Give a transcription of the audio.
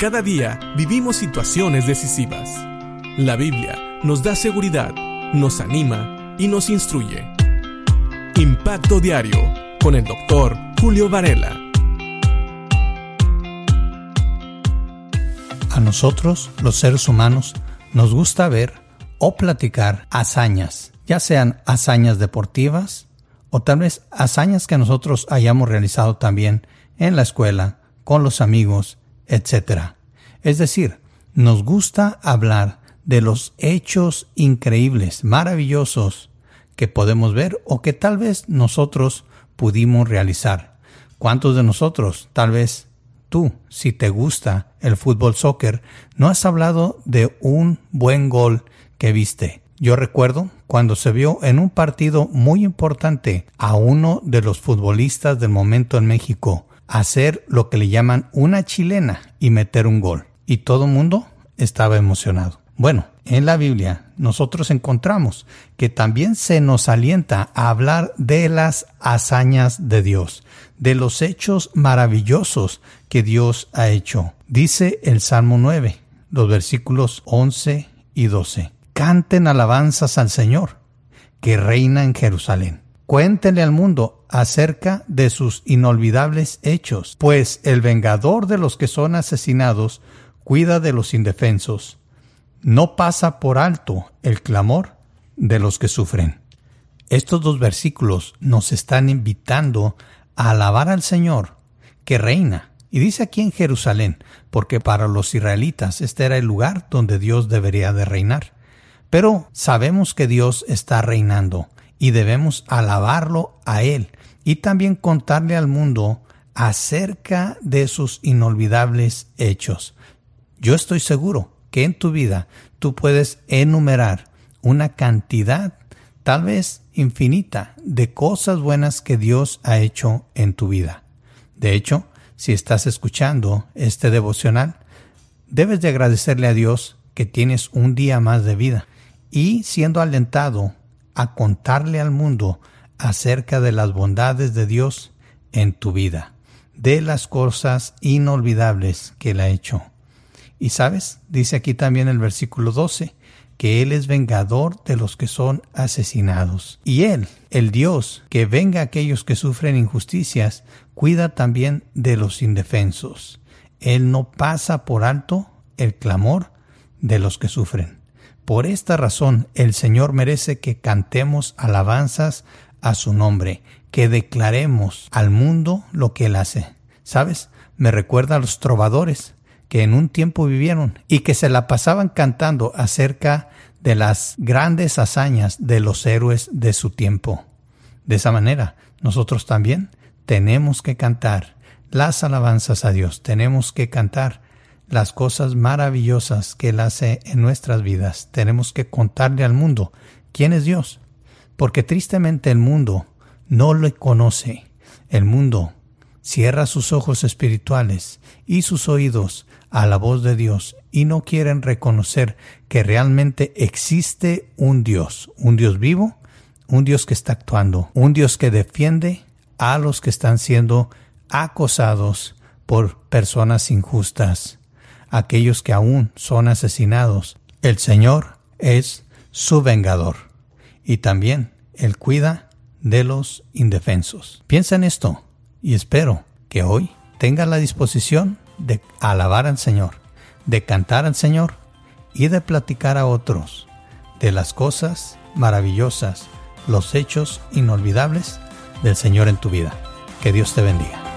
Cada día vivimos situaciones decisivas. La Biblia nos da seguridad, nos anima y nos instruye. Impacto Diario con el doctor Julio Varela. A nosotros, los seres humanos, nos gusta ver o platicar hazañas, ya sean hazañas deportivas o tal vez hazañas que nosotros hayamos realizado también en la escuela, con los amigos, etc. Es decir, nos gusta hablar de los hechos increíbles, maravillosos que podemos ver o que tal vez nosotros pudimos realizar. ¿Cuántos de nosotros, tal vez tú, si te gusta el fútbol soccer, no has hablado de un buen gol que viste? Yo recuerdo cuando se vio en un partido muy importante a uno de los futbolistas del momento en México, hacer lo que le llaman una chilena y meter un gol. Y todo el mundo estaba emocionado. Bueno, en la Biblia nosotros encontramos que también se nos alienta a hablar de las hazañas de Dios, de los hechos maravillosos que Dios ha hecho. Dice el Salmo 9, los versículos 11 y 12. Canten alabanzas al Señor, que reina en Jerusalén. Cuéntenle al mundo acerca de sus inolvidables hechos, pues el vengador de los que son asesinados cuida de los indefensos. No pasa por alto el clamor de los que sufren. Estos dos versículos nos están invitando a alabar al Señor, que reina. Y dice aquí en Jerusalén, porque para los israelitas este era el lugar donde Dios debería de reinar. Pero sabemos que Dios está reinando y debemos alabarlo a Él y también contarle al mundo acerca de sus inolvidables hechos. Yo estoy seguro que en tu vida tú puedes enumerar una cantidad, tal vez infinita, de cosas buenas que Dios ha hecho en tu vida. De hecho, si estás escuchando este devocional, debes de agradecerle a Dios que tienes un día más de vida y siendo alentado a contarle al mundo acerca de las bondades de Dios en tu vida, de las cosas inolvidables que Él ha hecho. Y sabes, dice aquí también el versículo 12, que Él es vengador de los que son asesinados. Y Él, el Dios que venga a aquellos que sufren injusticias, cuida también de los indefensos. Él no pasa por alto el clamor de los que sufren. Por esta razón el Señor merece que cantemos alabanzas a su nombre, que declaremos al mundo lo que Él hace. ¿Sabes? Me recuerda a los trovadores que en un tiempo vivieron y que se la pasaban cantando acerca de las grandes hazañas de los héroes de su tiempo. De esa manera, nosotros también tenemos que cantar las alabanzas a Dios, tenemos que cantar las cosas maravillosas que Él hace en nuestras vidas. Tenemos que contarle al mundo quién es Dios, porque tristemente el mundo no le conoce. El mundo cierra sus ojos espirituales y sus oídos a la voz de Dios y no quieren reconocer que realmente existe un Dios, un Dios vivo, un Dios que está actuando, un Dios que defiende a los que están siendo acosados por personas injustas aquellos que aún son asesinados. El Señor es su vengador y también Él cuida de los indefensos. Piensa en esto y espero que hoy tenga la disposición de alabar al Señor, de cantar al Señor y de platicar a otros de las cosas maravillosas, los hechos inolvidables del Señor en tu vida. Que Dios te bendiga.